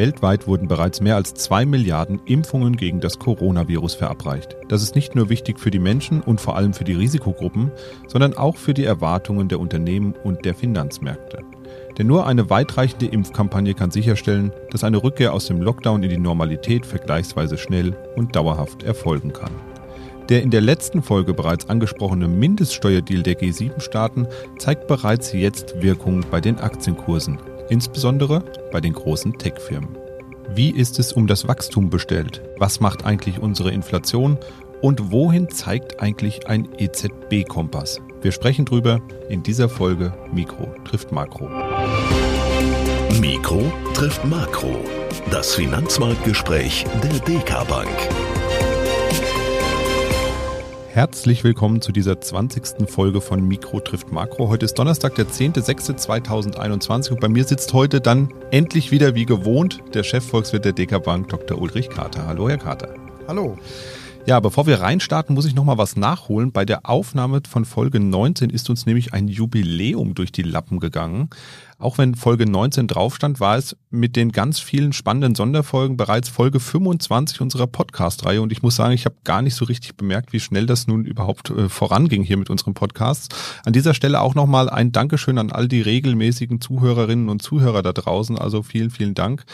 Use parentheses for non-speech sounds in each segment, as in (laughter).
Weltweit wurden bereits mehr als zwei Milliarden Impfungen gegen das Coronavirus verabreicht. Das ist nicht nur wichtig für die Menschen und vor allem für die Risikogruppen, sondern auch für die Erwartungen der Unternehmen und der Finanzmärkte. Denn nur eine weitreichende Impfkampagne kann sicherstellen, dass eine Rückkehr aus dem Lockdown in die Normalität vergleichsweise schnell und dauerhaft erfolgen kann. Der in der letzten Folge bereits angesprochene Mindeststeuerdeal der G7-Staaten zeigt bereits jetzt Wirkung bei den Aktienkursen, insbesondere bei den großen Tech-Firmen. Wie ist es um das Wachstum bestellt? Was macht eigentlich unsere Inflation? Und wohin zeigt eigentlich ein EZB-Kompass? Wir sprechen drüber in dieser Folge Mikro trifft Makro. Mikro trifft Makro. Das Finanzmarktgespräch der DK Bank. Herzlich willkommen zu dieser 20. Folge von Mikro trifft Makro. Heute ist Donnerstag, der 10.06.2021 und bei mir sitzt heute dann endlich wieder wie gewohnt der Chefvolkswirt der DK Bank, Dr. Ulrich Kater. Hallo, Herr Kater. Hallo. Ja, bevor wir reinstarten, muss ich noch mal was nachholen. Bei der Aufnahme von Folge 19 ist uns nämlich ein Jubiläum durch die Lappen gegangen. Auch wenn Folge 19 drauf stand, war es mit den ganz vielen spannenden Sonderfolgen bereits Folge 25 unserer Podcast-Reihe. Und ich muss sagen, ich habe gar nicht so richtig bemerkt, wie schnell das nun überhaupt äh, voranging hier mit unserem Podcast. An dieser Stelle auch nochmal ein Dankeschön an all die regelmäßigen Zuhörerinnen und Zuhörer da draußen. Also vielen, vielen Dank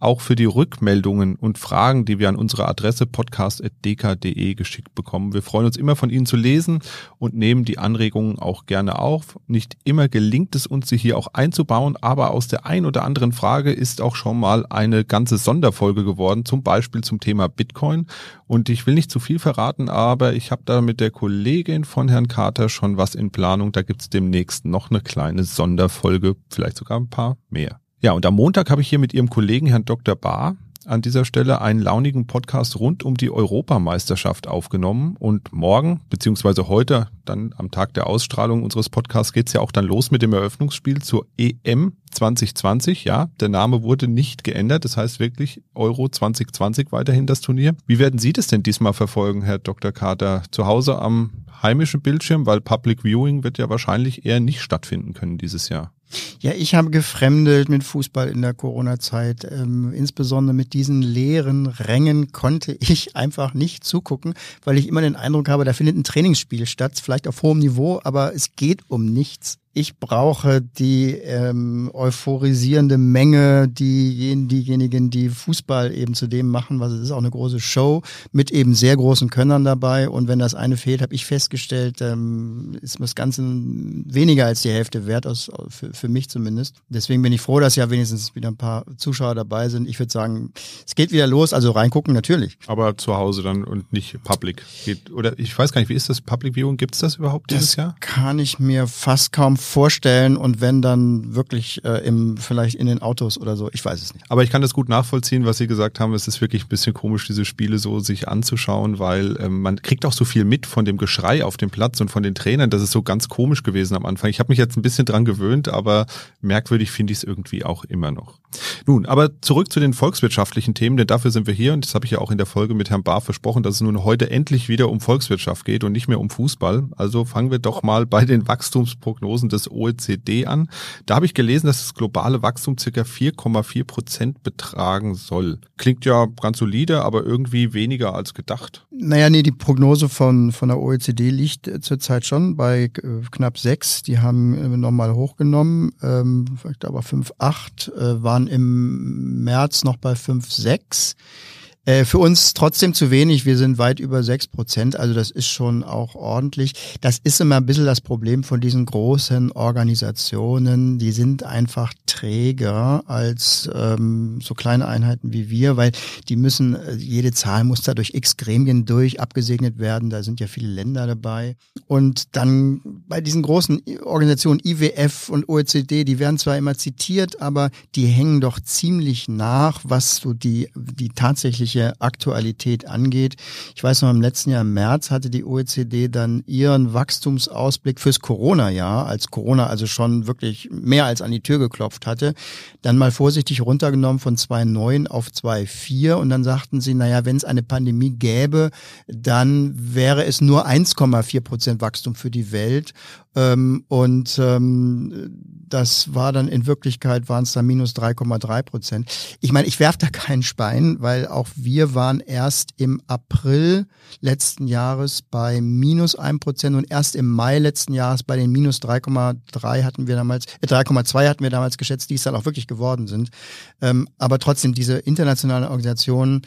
auch für die Rückmeldungen und Fragen, die wir an unsere Adresse podcast.dk.de geschickt bekommen. Wir freuen uns immer von Ihnen zu lesen und nehmen die Anregungen auch gerne auf. Nicht immer gelingt es uns, sie hier auch einzubauen, aber aus der ein oder anderen Frage ist auch schon mal eine ganze Sonderfolge geworden, zum Beispiel zum Thema Bitcoin. Und ich will nicht zu viel verraten, aber ich habe da mit der Kollegin von Herrn Carter schon was in Planung. Da gibt's demnächst noch eine kleine Sonderfolge, vielleicht sogar ein paar mehr. Ja, und am Montag habe ich hier mit Ihrem Kollegen Herrn Dr. Bahr an dieser Stelle einen launigen Podcast rund um die Europameisterschaft aufgenommen. Und morgen, beziehungsweise heute, dann am Tag der Ausstrahlung unseres Podcasts, geht's ja auch dann los mit dem Eröffnungsspiel zur EM 2020. Ja, der Name wurde nicht geändert. Das heißt wirklich Euro 2020 weiterhin das Turnier. Wie werden Sie das denn diesmal verfolgen, Herr Dr. Kater? Zu Hause am heimischen Bildschirm, weil Public Viewing wird ja wahrscheinlich eher nicht stattfinden können dieses Jahr. Ja, ich habe gefremdelt mit Fußball in der Corona-Zeit. Ähm, insbesondere mit diesen leeren Rängen konnte ich einfach nicht zugucken, weil ich immer den Eindruck habe, da findet ein Trainingsspiel statt, vielleicht auf hohem Niveau, aber es geht um nichts ich brauche die ähm, euphorisierende Menge, die, diejenigen, die Fußball eben zu dem machen, was es ist, auch eine große Show mit eben sehr großen Könnern dabei. Und wenn das eine fehlt, habe ich festgestellt, ähm, ist das Ganze weniger als die Hälfte wert, aus, für, für mich zumindest. Deswegen bin ich froh, dass ja wenigstens wieder ein paar Zuschauer dabei sind. Ich würde sagen, es geht wieder los, also reingucken natürlich. Aber zu Hause dann und nicht public. Geht, oder ich weiß gar nicht, wie ist das Public Viewing? Gibt es das überhaupt dieses das Jahr? Kann ich mir fast kaum vorstellen und wenn dann wirklich äh, im vielleicht in den Autos oder so, ich weiß es nicht. Aber ich kann das gut nachvollziehen, was Sie gesagt haben. Es ist wirklich ein bisschen komisch, diese Spiele so sich anzuschauen, weil ähm, man kriegt auch so viel mit von dem Geschrei auf dem Platz und von den Trainern. Das ist so ganz komisch gewesen am Anfang. Ich habe mich jetzt ein bisschen dran gewöhnt, aber merkwürdig finde ich es irgendwie auch immer noch. Nun, aber zurück zu den volkswirtschaftlichen Themen, denn dafür sind wir hier und das habe ich ja auch in der Folge mit Herrn Bahr versprochen, dass es nun heute endlich wieder um Volkswirtschaft geht und nicht mehr um Fußball. Also fangen wir doch mal bei den Wachstumsprognosen des OECD an. Da habe ich gelesen, dass das globale Wachstum circa 4,4 Prozent betragen soll. Klingt ja ganz solide, aber irgendwie weniger als gedacht. Naja, nee, die Prognose von, von der OECD liegt äh, zurzeit schon bei äh, knapp sechs. Die haben äh, nochmal hochgenommen, ähm, vielleicht aber 5,8, äh, waren im März noch bei 5,6. Äh, für uns trotzdem zu wenig. Wir sind weit über sechs Prozent. Also das ist schon auch ordentlich. Das ist immer ein bisschen das Problem von diesen großen Organisationen. Die sind einfach träger als ähm, so kleine Einheiten wie wir, weil die müssen, äh, jede Zahl muss da durch x Gremien durch abgesegnet werden. Da sind ja viele Länder dabei. Und dann bei diesen großen Organisationen IWF und OECD, die werden zwar immer zitiert, aber die hängen doch ziemlich nach, was so die, die tatsächlich wirtschaftliche Aktualität angeht. Ich weiß noch, im letzten Jahr im März hatte die OECD dann ihren Wachstumsausblick fürs Corona-Jahr, als Corona also schon wirklich mehr als an die Tür geklopft hatte, dann mal vorsichtig runtergenommen von 2,9 auf 2,4 und dann sagten sie, naja, wenn es eine Pandemie gäbe, dann wäre es nur 1,4 Prozent Wachstum für die Welt Ähm, und ähm, das war dann in Wirklichkeit waren es dann minus 3,3 Prozent. Ich meine, ich werfe da (laughs) keinen Spein, weil auch wir waren erst im April letzten Jahres bei minus 1 Prozent und erst im Mai letzten Jahres bei den minus 3,3 hatten wir damals, äh, 3,2 hatten wir damals geschätzt, die es dann auch wirklich geworden sind. Ähm, aber trotzdem, diese internationalen Organisationen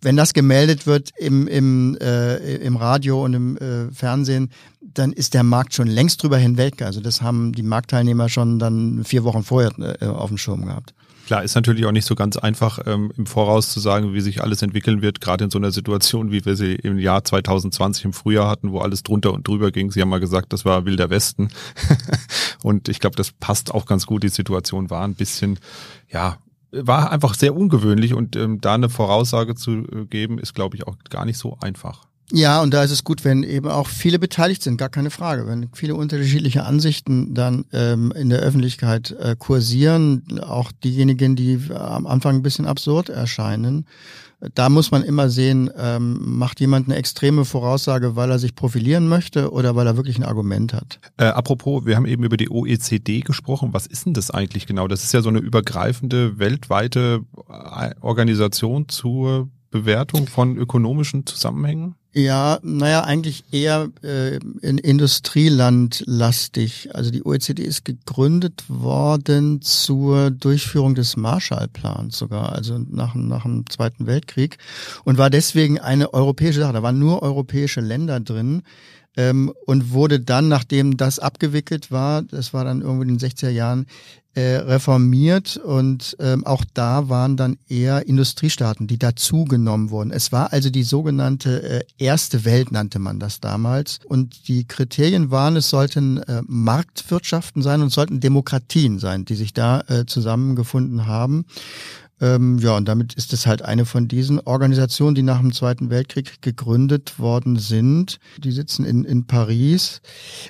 wenn das gemeldet wird im, im, äh, im Radio und im äh, Fernsehen, dann ist der Markt schon längst drüber hinweg. Also das haben die Marktteilnehmer schon dann vier Wochen vorher äh, auf dem Schirm gehabt. Klar, ist natürlich auch nicht so ganz einfach ähm, im Voraus zu sagen, wie sich alles entwickeln wird, gerade in so einer Situation, wie wir sie im Jahr 2020 im Frühjahr hatten, wo alles drunter und drüber ging. Sie haben mal gesagt, das war wilder Westen. (laughs) und ich glaube, das passt auch ganz gut. Die Situation war ein bisschen, ja, war einfach sehr ungewöhnlich und ähm, da eine Voraussage zu äh, geben, ist, glaube ich, auch gar nicht so einfach. Ja, und da ist es gut, wenn eben auch viele beteiligt sind, gar keine Frage. Wenn viele unterschiedliche Ansichten dann ähm, in der Öffentlichkeit äh, kursieren, auch diejenigen, die am Anfang ein bisschen absurd erscheinen, da muss man immer sehen, ähm, macht jemand eine extreme Voraussage, weil er sich profilieren möchte oder weil er wirklich ein Argument hat. Äh, apropos, wir haben eben über die OECD gesprochen. Was ist denn das eigentlich genau? Das ist ja so eine übergreifende weltweite äh, Organisation zur Bewertung von ökonomischen Zusammenhängen? Ja, naja, eigentlich eher äh, in Industrieland lastig. Also die OECD ist gegründet worden zur Durchführung des Marshallplans sogar, also nach, nach dem Zweiten Weltkrieg und war deswegen eine europäische Sache. Da waren nur europäische Länder drin ähm, und wurde dann, nachdem das abgewickelt war, das war dann irgendwo in den 60er Jahren, reformiert und ähm, auch da waren dann eher Industriestaaten, die dazugenommen wurden. Es war also die sogenannte äh, erste Welt, nannte man das damals. Und die Kriterien waren, es sollten äh, Marktwirtschaften sein und sollten Demokratien sein, die sich da äh, zusammengefunden haben. Ähm, ja, und damit ist es halt eine von diesen Organisationen, die nach dem Zweiten Weltkrieg gegründet worden sind. Die sitzen in, in Paris.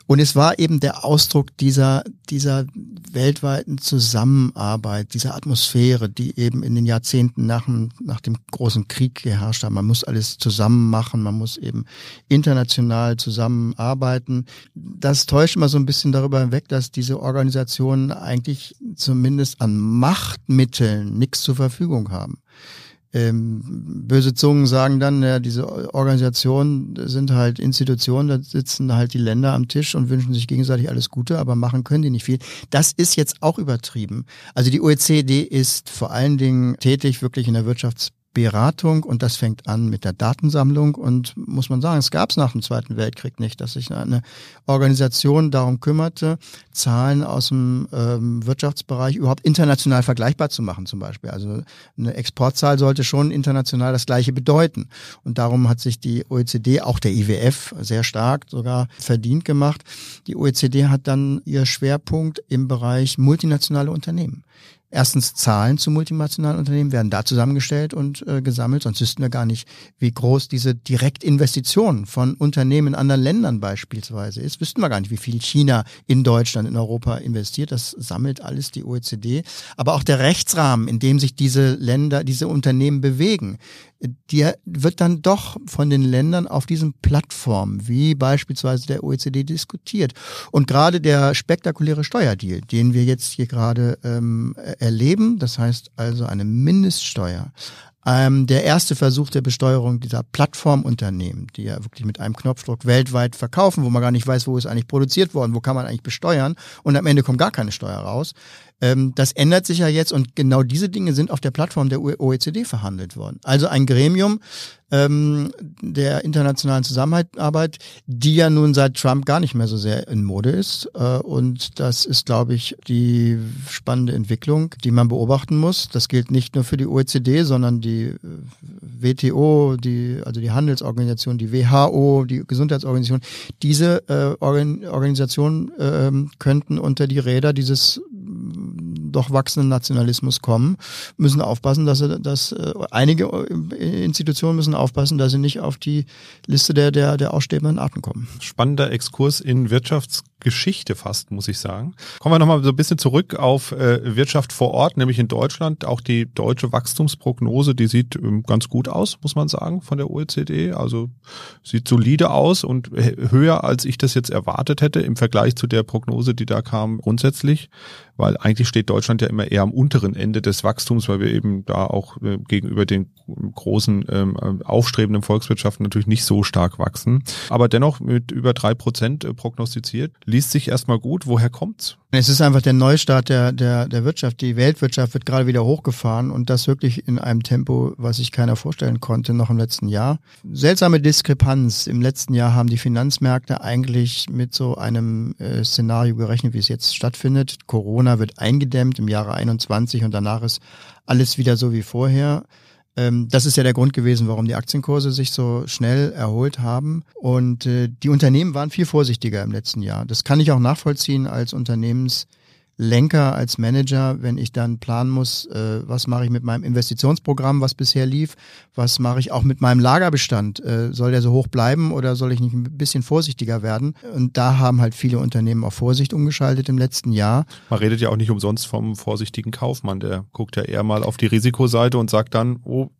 Und es war eben der Ausdruck dieser, dieser weltweiten Zusammenarbeit, dieser Atmosphäre, die eben in den Jahrzehnten nach nach dem großen Krieg geherrscht hat. Man muss alles zusammen machen, man muss eben international zusammenarbeiten. Das täuscht immer so ein bisschen darüber hinweg, dass diese Organisationen eigentlich zumindest an Machtmitteln nichts zu Verfügung haben. Ähm, böse Zungen sagen dann, ja, diese Organisationen sind halt Institutionen, da sitzen halt die Länder am Tisch und wünschen sich gegenseitig alles Gute, aber machen können die nicht viel. Das ist jetzt auch übertrieben. Also die OECD ist vor allen Dingen tätig wirklich in der Wirtschafts Beratung und das fängt an mit der Datensammlung und muss man sagen, es gab es nach dem Zweiten Weltkrieg nicht, dass sich eine Organisation darum kümmerte, Zahlen aus dem ähm, Wirtschaftsbereich überhaupt international vergleichbar zu machen zum Beispiel. Also eine Exportzahl sollte schon international das gleiche bedeuten und darum hat sich die OECD, auch der IWF, sehr stark sogar verdient gemacht. Die OECD hat dann ihr Schwerpunkt im Bereich multinationale Unternehmen. Erstens Zahlen zu multinationalen Unternehmen werden da zusammengestellt und äh, gesammelt, sonst wüssten wir gar nicht, wie groß diese Direktinvestition von Unternehmen in anderen Ländern beispielsweise ist. Wüssten wir gar nicht, wie viel China in Deutschland, in Europa investiert. Das sammelt alles die OECD. Aber auch der Rechtsrahmen, in dem sich diese Länder, diese Unternehmen bewegen, die wird dann doch von den Ländern auf diesen Plattformen, wie beispielsweise der OECD, diskutiert. Und gerade der spektakuläre Steuerdeal, den wir jetzt hier gerade ähm, erleben, das heißt also eine Mindeststeuer, ähm, der erste Versuch der Besteuerung dieser Plattformunternehmen, die ja wirklich mit einem Knopfdruck weltweit verkaufen, wo man gar nicht weiß, wo ist eigentlich produziert worden, wo kann man eigentlich besteuern und am Ende kommt gar keine Steuer raus. Ähm, das ändert sich ja jetzt und genau diese Dinge sind auf der Plattform der OECD verhandelt worden. Also ein Gremium ähm, der internationalen Zusammenarbeit, die ja nun seit Trump gar nicht mehr so sehr in Mode ist. Äh, und das ist, glaube ich, die spannende Entwicklung, die man beobachten muss. Das gilt nicht nur für die OECD, sondern die äh, WTO, die, also die Handelsorganisation, die WHO, die Gesundheitsorganisation. Diese äh, Organisationen äh, könnten unter die Räder dieses doch wachsenden Nationalismus kommen, müssen aufpassen, dass, sie, dass äh, einige äh, Institutionen müssen aufpassen, dass sie nicht auf die Liste der, der, der ausstehenden Arten kommen. Spannender Exkurs in Wirtschafts Geschichte fast, muss ich sagen. Kommen wir nochmal so ein bisschen zurück auf äh, Wirtschaft vor Ort, nämlich in Deutschland. Auch die deutsche Wachstumsprognose, die sieht ähm, ganz gut aus, muss man sagen, von der OECD. Also sieht solide aus und höher, als ich das jetzt erwartet hätte im Vergleich zu der Prognose, die da kam, grundsätzlich. Weil eigentlich steht Deutschland ja immer eher am unteren Ende des Wachstums, weil wir eben da auch äh, gegenüber den großen ähm, aufstrebenden Volkswirtschaften natürlich nicht so stark wachsen. Aber dennoch mit über drei Prozent äh, prognostiziert liest sich erstmal gut. Woher kommt's? Es ist einfach der Neustart der, der, der Wirtschaft. Die Weltwirtschaft wird gerade wieder hochgefahren und das wirklich in einem Tempo, was sich keiner vorstellen konnte, noch im letzten Jahr. Seltsame Diskrepanz. Im letzten Jahr haben die Finanzmärkte eigentlich mit so einem äh, Szenario gerechnet, wie es jetzt stattfindet. Corona wird eingedämmt im Jahre 21 und danach ist alles wieder so wie vorher. Ähm, das ist ja der Grund gewesen, warum die Aktienkurse sich so schnell erholt haben. Und äh, die Unternehmen waren viel vorsichtiger im letzten Jahr. Das kann ich auch nachvollziehen als Unternehmens Lenker, als Manager, wenn ich dann planen muss, äh, was mache ich mit meinem Investitionsprogramm, was bisher lief, was mache ich auch mit meinem Lagerbestand, äh, soll der so hoch bleiben oder soll ich nicht ein bisschen vorsichtiger werden? Und da haben halt viele Unternehmen auf Vorsicht umgeschaltet im letzten Jahr. Man redet ja auch nicht umsonst vom vorsichtigen Kaufmann, der guckt ja eher mal auf die Risikoseite und sagt dann, oh,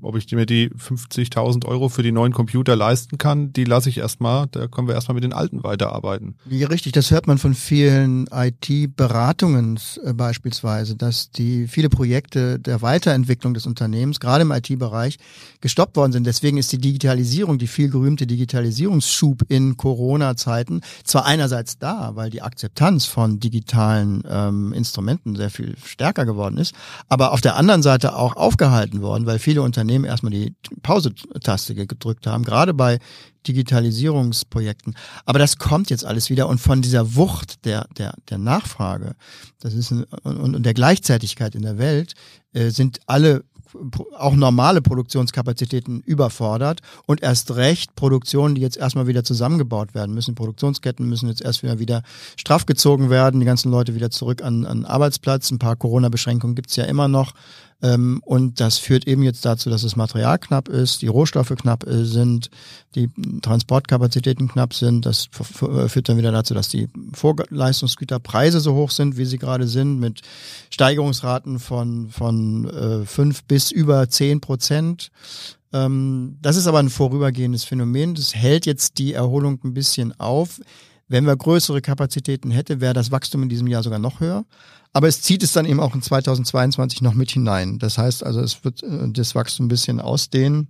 ob ich mir die 50.000 Euro für die neuen Computer leisten kann, die lasse ich erstmal, da können wir erstmal mit den alten weiterarbeiten. Ja, richtig, das hört man von vielen IT-Beratern Beratungen äh, beispielsweise, dass die viele Projekte der Weiterentwicklung des Unternehmens, gerade im IT-Bereich, gestoppt worden sind. Deswegen ist die Digitalisierung, die viel gerühmte Digitalisierungsschub in Corona-Zeiten zwar einerseits da, weil die Akzeptanz von digitalen ähm, Instrumenten sehr viel stärker geworden ist, aber auf der anderen Seite auch aufgehalten worden, weil viele Unternehmen erstmal die Pause-Taste gedrückt haben, gerade bei Digitalisierungsprojekten. Aber das kommt jetzt alles wieder und von dieser Wucht der, der, der Nachfrage, das ist ein, und, und der Gleichzeitigkeit in der Welt, äh, sind alle auch normale Produktionskapazitäten überfordert und erst recht Produktionen, die jetzt erstmal wieder zusammengebaut werden müssen. Produktionsketten müssen jetzt erst wieder, wieder straff werden, die ganzen Leute wieder zurück an, an Arbeitsplatz. Ein paar Corona-Beschränkungen gibt's ja immer noch. Ähm, und das führt eben jetzt dazu, dass das Material knapp ist, die Rohstoffe knapp äh, sind, die Transportkapazitäten knapp sind. Das äh, führt dann wieder dazu, dass die Vorleistungsgüterpreise so hoch sind, wie sie gerade sind, mit Steigerungsraten von, von äh, fünf bis über zehn Prozent. Ähm, das ist aber ein vorübergehendes Phänomen. Das hält jetzt die Erholung ein bisschen auf. Wenn wir größere Kapazitäten hätte, wäre das Wachstum in diesem Jahr sogar noch höher. Aber es zieht es dann eben auch in 2022 noch mit hinein. Das heißt also, es wird äh, das Wachstum ein bisschen ausdehnen.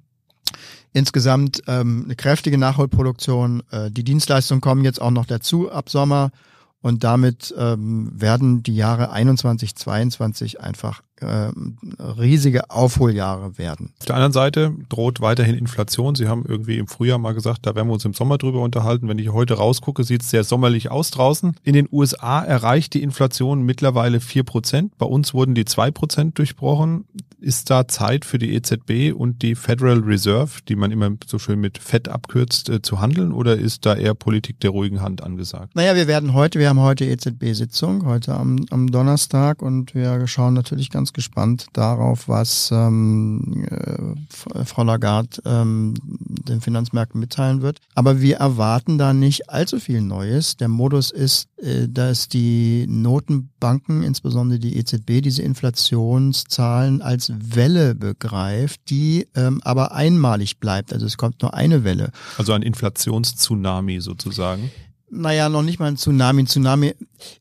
Insgesamt ähm, eine kräftige Nachholproduktion. Äh, die Dienstleistungen kommen jetzt auch noch dazu ab Sommer. Und damit ähm, werden die Jahre 21, 22 einfach ähm, riesige Aufholjahre werden. Auf der anderen Seite droht weiterhin Inflation. Sie haben irgendwie im Frühjahr mal gesagt, da werden wir uns im Sommer drüber unterhalten. Wenn ich heute rausgucke, sieht es sehr sommerlich aus draußen. In den USA erreicht die Inflation mittlerweile vier Prozent. Bei uns wurden die zwei Prozent durchbrochen. Ist da Zeit für die EZB und die Federal Reserve, die man immer so schön mit FED abkürzt, äh, zu handeln oder ist da eher Politik der ruhigen Hand angesagt? Naja, wir werden heute, wir haben heute EZB-Sitzung, heute am, am Donnerstag und wir schauen natürlich ganz gespannt darauf, was ähm, äh, Frau Lagarde ähm, den Finanzmärkten mitteilen wird. Aber wir erwarten da nicht allzu viel Neues. Der Modus ist, äh, dass die Notenbanken, insbesondere die EZB, diese Inflationszahlen als Welle begreift, die ähm, aber einmalig bleibt. Also es kommt nur eine Welle. Also ein Inflationstsunami sozusagen. Naja, noch nicht mal ein Tsunami. Ein Tsunami.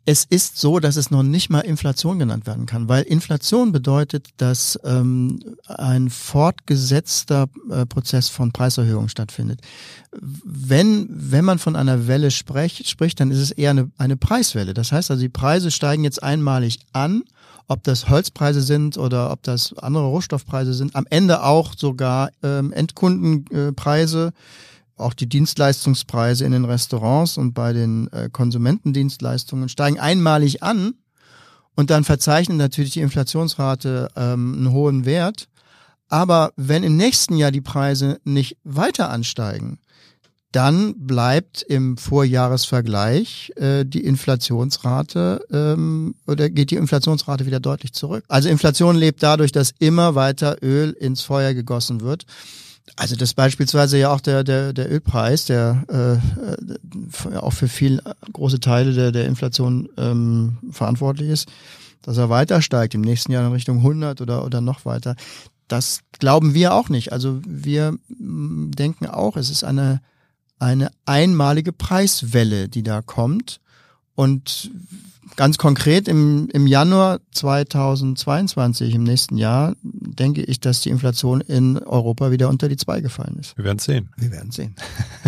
Es ist so, dass es noch nicht mal Inflation genannt werden kann, weil Inflation bedeutet, dass ähm, ein fortgesetzter äh, Prozess von Preiserhöhung stattfindet. Wenn, wenn man von einer Welle spricht, spricht, dann ist es eher eine, eine Preiswelle. Das heißt also, die Preise steigen jetzt einmalig an ob das Holzpreise sind oder ob das andere Rohstoffpreise sind, am Ende auch sogar ähm, Endkundenpreise, auch die Dienstleistungspreise in den Restaurants und bei den äh, Konsumentendienstleistungen steigen einmalig an und dann verzeichnen natürlich die Inflationsrate ähm, einen hohen Wert. Aber wenn im nächsten Jahr die Preise nicht weiter ansteigen, dann bleibt im Vorjahresvergleich äh, die Inflationsrate ähm, oder geht die Inflationsrate wieder deutlich zurück. Also Inflation lebt dadurch, dass immer weiter Öl ins Feuer gegossen wird. Also das beispielsweise ja auch der, der, der Ölpreis, der äh, auch für viel große Teile der, der Inflation ähm, verantwortlich ist, dass er weiter steigt im nächsten Jahr in Richtung 100 oder, oder noch weiter. Das glauben wir auch nicht. Also wir mm, denken auch, es ist eine, eine einmalige Preiswelle, die da kommt. Und ganz konkret im, im Januar 2022, im nächsten Jahr, denke ich, dass die Inflation in Europa wieder unter die zwei gefallen ist. Wir werden sehen. Wir werden sehen.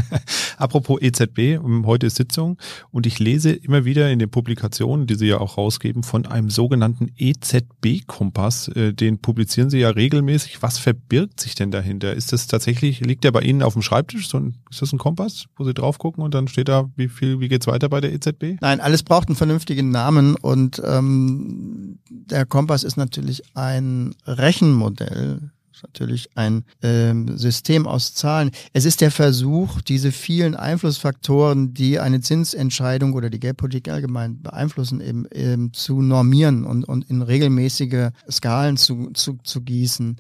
(laughs) Apropos EZB, heute ist Sitzung und ich lese immer wieder in den Publikationen, die Sie ja auch rausgeben, von einem sogenannten EZB-Kompass. Äh, den publizieren Sie ja regelmäßig. Was verbirgt sich denn dahinter? Ist das tatsächlich, liegt der bei Ihnen auf dem Schreibtisch? So ein, ist das ein Kompass, wo Sie drauf gucken und dann steht da, wie viel, wie geht's weiter bei der EZB? Nein, alles braucht einen vernünftigen Namen und ähm, der Kompass ist natürlich ein Rechenmodell, ist natürlich ein ähm, System aus Zahlen. Es ist der Versuch, diese vielen Einflussfaktoren, die eine Zinsentscheidung oder die Geldpolitik allgemein beeinflussen, eben, eben zu normieren und, und in regelmäßige Skalen zu, zu, zu gießen.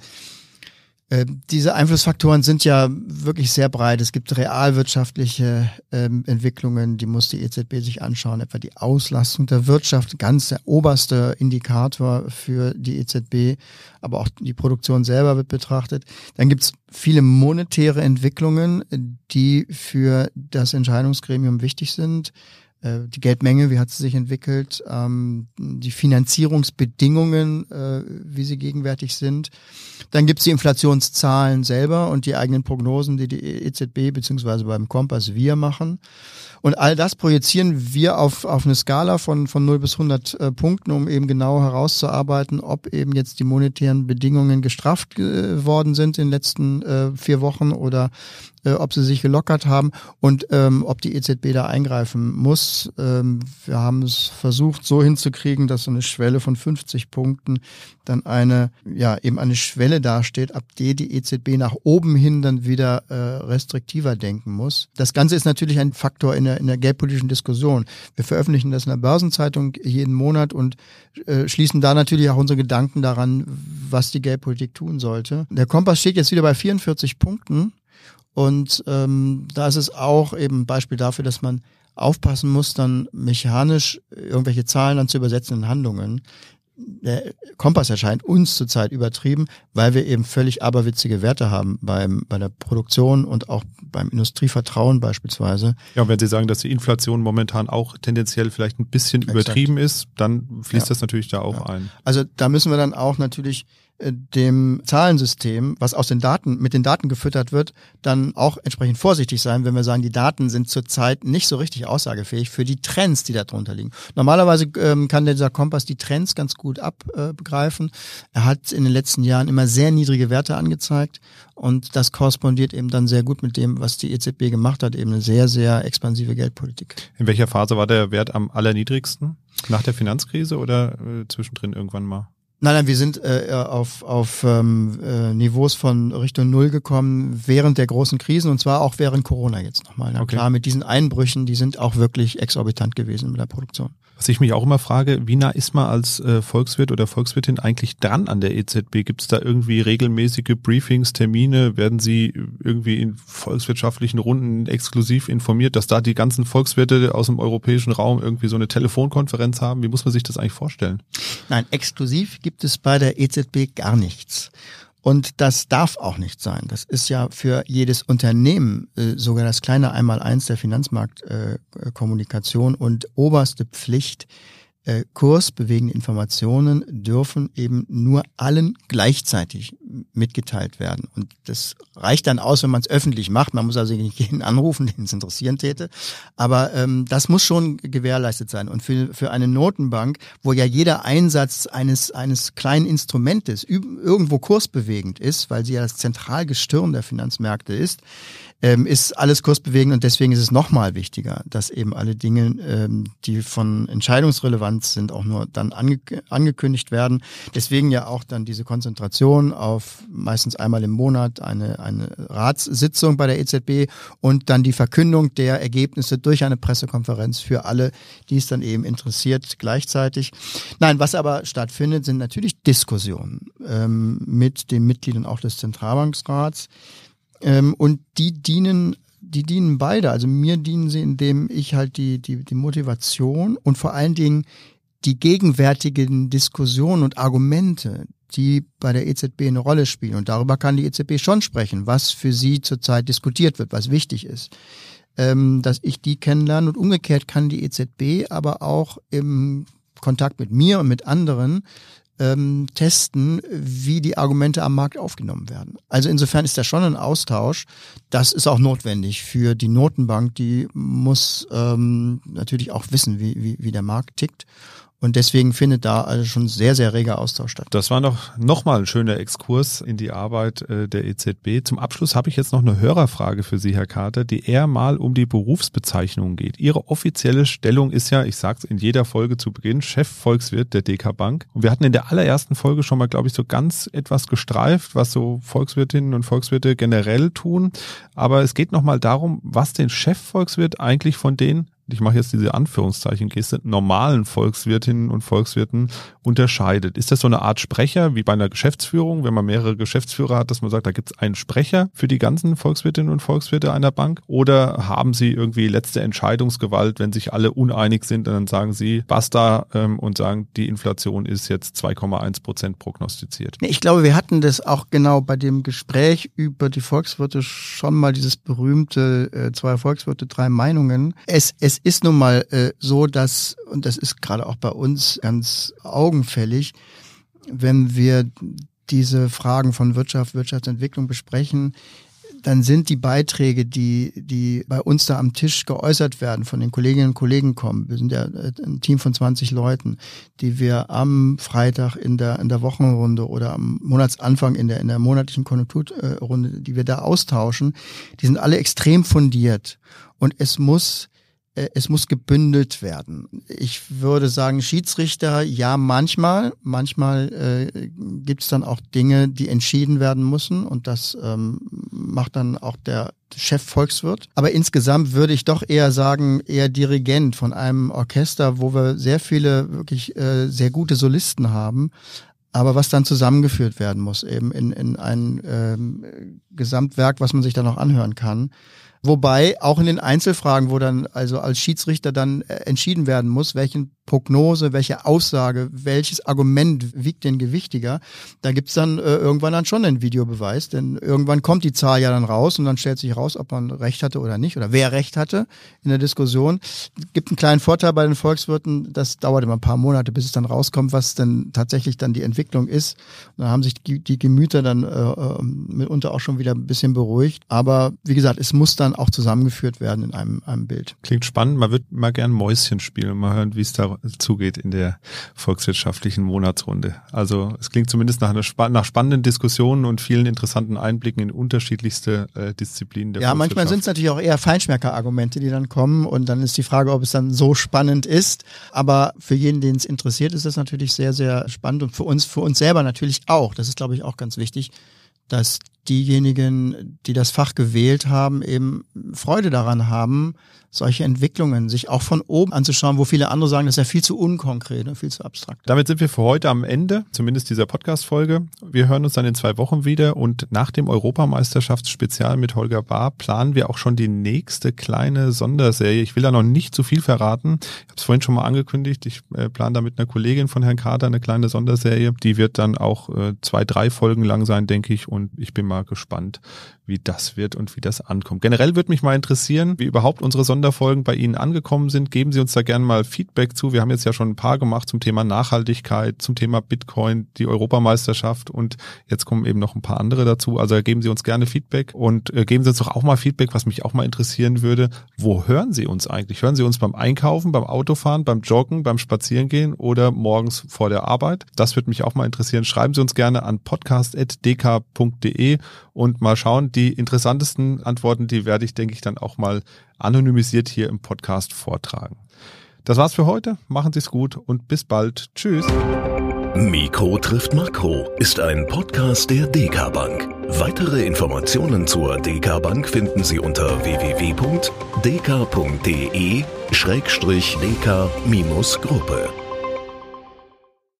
Äh, diese Einflussfaktoren sind ja wirklich sehr breit. Es gibt realwirtschaftliche ähm, Entwicklungen, die muss die EZB sich anschauen, etwa die Auslastung der Wirtschaft, ganz der oberste Indikator für die EZB, aber auch die Produktion selber wird betrachtet. Dann gibt es viele monetäre Entwicklungen, die für das Entscheidungsgremium wichtig sind. Äh, die Geldmenge, wie hat sie sich entwickelt, ähm, die Finanzierungsbedingungen, äh, wie sie gegenwärtig sind. Dann gibt es die Inflationszahlen selber und die eigenen Prognosen, die die EZB beziehungsweise beim Kompass wir machen. Und all das projizieren wir auf, auf eine Skala von, von 0 bis 100 äh, Punkten, um eben genau herauszuarbeiten, ob eben jetzt die monetären Bedingungen gestrafft äh, worden sind in den letzten äh, vier Wochen oder äh, ob sie sich gelockert haben und ähm, ob die EZB da eingreifen muss. Ähm, wir haben es versucht so hinzukriegen, dass so eine Schwelle von 50 Punkten dann eine, ja, eben eine Schwelle dasteht, ab der die EZB nach oben hin dann wieder äh, restriktiver denken muss. Das Ganze ist natürlich ein Faktor in der, in der geldpolitischen Diskussion. Wir veröffentlichen das in der Börsenzeitung jeden Monat und äh, schließen da natürlich auch unsere Gedanken daran, was die Geldpolitik tun sollte. Der Kompass steht jetzt wieder bei 44 Punkten und ähm, da ist es auch eben ein Beispiel dafür, dass man aufpassen muss, dann mechanisch irgendwelche Zahlen dann zu übersetzen in Handlungen der Kompass erscheint uns zurzeit übertrieben, weil wir eben völlig aberwitzige Werte haben beim, bei der Produktion und auch beim Industrievertrauen beispielsweise. Ja, und wenn Sie sagen, dass die Inflation momentan auch tendenziell vielleicht ein bisschen Exakt. übertrieben ist, dann fließt ja. das natürlich da auch ja. ein. Also da müssen wir dann auch natürlich dem Zahlensystem, was aus den Daten, mit den Daten gefüttert wird, dann auch entsprechend vorsichtig sein, wenn wir sagen, die Daten sind zurzeit nicht so richtig aussagefähig für die Trends, die darunter liegen. Normalerweise ähm, kann dieser Kompass die Trends ganz gut abgreifen. Äh, er hat in den letzten Jahren immer sehr niedrige Werte angezeigt und das korrespondiert eben dann sehr gut mit dem, was die EZB gemacht hat, eben eine sehr, sehr expansive Geldpolitik. In welcher Phase war der Wert am allerniedrigsten? Nach der Finanzkrise oder äh, zwischendrin irgendwann mal? Nein, nein, wir sind äh, auf, auf ähm, äh, Niveaus von Richtung Null gekommen während der großen Krisen und zwar auch während Corona jetzt nochmal. Na okay. klar, mit diesen Einbrüchen, die sind auch wirklich exorbitant gewesen mit der Produktion. Was ich mich auch immer frage, wie nah ist man als äh, Volkswirt oder Volkswirtin eigentlich dran an der EZB? Gibt es da irgendwie regelmäßige Briefings, Termine? Werden Sie irgendwie in volkswirtschaftlichen Runden exklusiv informiert, dass da die ganzen Volkswirte aus dem europäischen Raum irgendwie so eine Telefonkonferenz haben? Wie muss man sich das eigentlich vorstellen? Nein, exklusiv gibt es bei der EZB gar nichts. Und das darf auch nicht sein. Das ist ja für jedes Unternehmen äh, sogar das kleine Einmaleins der Finanzmarktkommunikation und oberste Pflicht, äh, kursbewegende Informationen dürfen eben nur allen gleichzeitig mitgeteilt werden. Und das reicht dann aus, wenn man es öffentlich macht. Man muss also nicht jeden anrufen, (laughs) den es interessieren täte. Aber ähm, das muss schon gewährleistet sein. Und für, für eine Notenbank, wo ja jeder Einsatz eines, eines kleinen Instrumentes irgendwo kursbewegend ist, weil sie ja das Zentralgestirn der Finanzmärkte ist, ähm, ist alles kursbewegend und deswegen ist es nochmal wichtiger, dass eben alle Dinge, ähm, die von Entscheidungsrelevanz sind, auch nur dann ange angekündigt werden. Deswegen ja auch dann diese Konzentration auf meistens einmal im Monat eine, eine Ratssitzung bei der EZB und dann die Verkündung der Ergebnisse durch eine Pressekonferenz für alle, die es dann eben interessiert gleichzeitig. Nein, was aber stattfindet, sind natürlich Diskussionen ähm, mit den Mitgliedern auch des Zentralbanksrats Ähm, und die dienen die dienen beide. Also mir dienen sie, indem ich halt die, die, die Motivation und vor allen Dingen die gegenwärtigen Diskussionen und Argumente, die bei der EZB eine Rolle spielen. Und darüber kann die EZB schon sprechen, was für sie zurzeit diskutiert wird, was wichtig ist. Ähm, dass ich die kennenlerne und umgekehrt kann die EZB aber auch im Kontakt mit mir und mit anderen ähm, testen, wie die Argumente am Markt aufgenommen werden. Also insofern ist da schon ein Austausch. Das ist auch notwendig für die Notenbank. Die muss ähm, natürlich auch wissen, wie, wie, wie der Markt tickt. Und deswegen findet da also schon sehr, sehr reger Austausch statt. Das war noch, noch mal ein schöner Exkurs in die Arbeit äh, der EZB. Zum Abschluss habe ich jetzt noch eine Hörerfrage für Sie, Herr Carter, die eher mal um die Berufsbezeichnung geht. Ihre offizielle Stellung ist ja, ich sage es in jeder Folge zu Beginn, Chefvolkswirt der DK Bank. Und wir hatten in der allerersten Folge schon mal, glaube ich, so ganz etwas gestreift, was so Volkswirtinnen und Volkswirte generell tun. Aber es geht noch mal darum, was den Chefvolkswirt eigentlich von den ich mache jetzt diese Anführungszeichen-Geste, normalen Volkswirtinnen und Volkswirten unterscheidet. Ist das so eine Art Sprecher, wie bei einer Geschäftsführung, wenn man mehrere Geschäftsführer hat, dass man sagt, da gibt es einen Sprecher für die ganzen Volkswirtinnen und Volkswirte einer Bank? Oder haben Sie irgendwie letzte Entscheidungsgewalt, wenn sich alle uneinig sind, dann sagen Sie basta ähm, und sagen, die Inflation ist jetzt 2,1 Prozent prognostiziert? Ich glaube, wir hatten das auch genau bei dem Gespräch über die Volkswirte schon mal dieses berühmte äh, zwei Volkswirte, drei Meinungen. Es, es es ist nun mal äh, so, dass, und das ist gerade auch bei uns ganz augenfällig, wenn wir diese Fragen von Wirtschaft, Wirtschaftsentwicklung besprechen, dann sind die Beiträge, die, die bei uns da am Tisch geäußert werden, von den Kolleginnen und Kollegen kommen. Wir sind ja äh, ein Team von 20 Leuten, die wir am Freitag in der, in der Wochenrunde oder am Monatsanfang in der, in der monatlichen Konjunkturrunde, die wir da austauschen, die sind alle extrem fundiert. Und es muss es muss gebündelt werden. Ich würde sagen, Schiedsrichter, ja, manchmal. Manchmal äh, gibt es dann auch Dinge, die entschieden werden müssen und das ähm, macht dann auch der Chef Volkswirt. Aber insgesamt würde ich doch eher sagen, eher Dirigent von einem Orchester, wo wir sehr viele wirklich äh, sehr gute Solisten haben, aber was dann zusammengeführt werden muss, eben in, in ein ähm, Gesamtwerk, was man sich dann auch anhören kann. Wobei auch in den Einzelfragen, wo dann also als Schiedsrichter dann äh, entschieden werden muss, welchen Prognose, welche Aussage, welches Argument wiegt denn gewichtiger, da gibt's dann äh, irgendwann dann schon einen Videobeweis, denn irgendwann kommt die Zahl ja dann raus und dann stellt sich raus, ob man recht hatte oder nicht oder wer recht hatte in der Diskussion. Gibt einen kleinen Vorteil bei den Volkswirten, das dauert immer ein paar Monate, bis es dann rauskommt, was denn tatsächlich dann die Entwicklung ist. Dann haben sich die, die Gemüter dann äh, äh, mitunter auch schon wieder ein bisschen beruhigt. Aber wie gesagt, es muss dann auch zusammengeführt werden in einem, einem Bild. Klingt spannend, man wird mal gern Mäuschen spielen, mal hören, wie es da zugeht in der volkswirtschaftlichen Monatsrunde. Also es klingt zumindest nach, einer, nach spannenden Diskussionen und vielen interessanten Einblicken in unterschiedlichste äh, Disziplinen der Ja, manchmal sind es natürlich auch eher Feinschmecker-Argumente, die dann kommen und dann ist die Frage, ob es dann so spannend ist. Aber für jeden, den es interessiert, ist das natürlich sehr, sehr spannend und für uns, für uns selber natürlich auch. Das ist, glaube ich, auch ganz wichtig, dass diejenigen, die das Fach gewählt haben, eben Freude daran haben, solche Entwicklungen sich auch von oben anzuschauen, wo viele andere sagen, das ist ja viel zu unkonkret, viel zu abstrakt. Damit sind wir für heute am Ende, zumindest dieser Podcast-Folge. Wir hören uns dann in zwei Wochen wieder und nach dem Europameisterschaftsspezial mit Holger Bahr planen wir auch schon die nächste kleine Sonderserie. Ich will da noch nicht zu viel verraten. Ich habe es vorhin schon mal angekündigt. Ich äh, plane da mit einer Kollegin von Herrn Kater eine kleine Sonderserie. Die wird dann auch äh, zwei, drei Folgen lang sein, denke ich. Und ich bin mal gespannt, wie das wird und wie das ankommt. Generell würde mich mal interessieren, wie überhaupt unsere Sonderfolgen bei Ihnen angekommen sind. Geben Sie uns da gerne mal Feedback zu. Wir haben jetzt ja schon ein paar gemacht zum Thema Nachhaltigkeit, zum Thema Bitcoin, die Europameisterschaft und jetzt kommen eben noch ein paar andere dazu. Also geben Sie uns gerne Feedback und äh, geben Sie uns doch auch mal Feedback, was mich auch mal interessieren würde. Wo hören Sie uns eigentlich? Hören Sie uns beim Einkaufen, beim Autofahren, beim Joggen, beim Spazierengehen oder morgens vor der Arbeit? Das würde mich auch mal interessieren. Schreiben Sie uns gerne an podcast.dk.de und mal schauen, die interessantesten Antworten, die werde ich, denke ich, dann auch mal anonymisiert hier im Podcast vortragen. Das war's für heute. Machen Sie's gut und bis bald. Tschüss. Mikro trifft Makro ist ein Podcast der DK Bank. Weitere Informationen zur DK Bank finden Sie unter www.dk.de-dk-gruppe.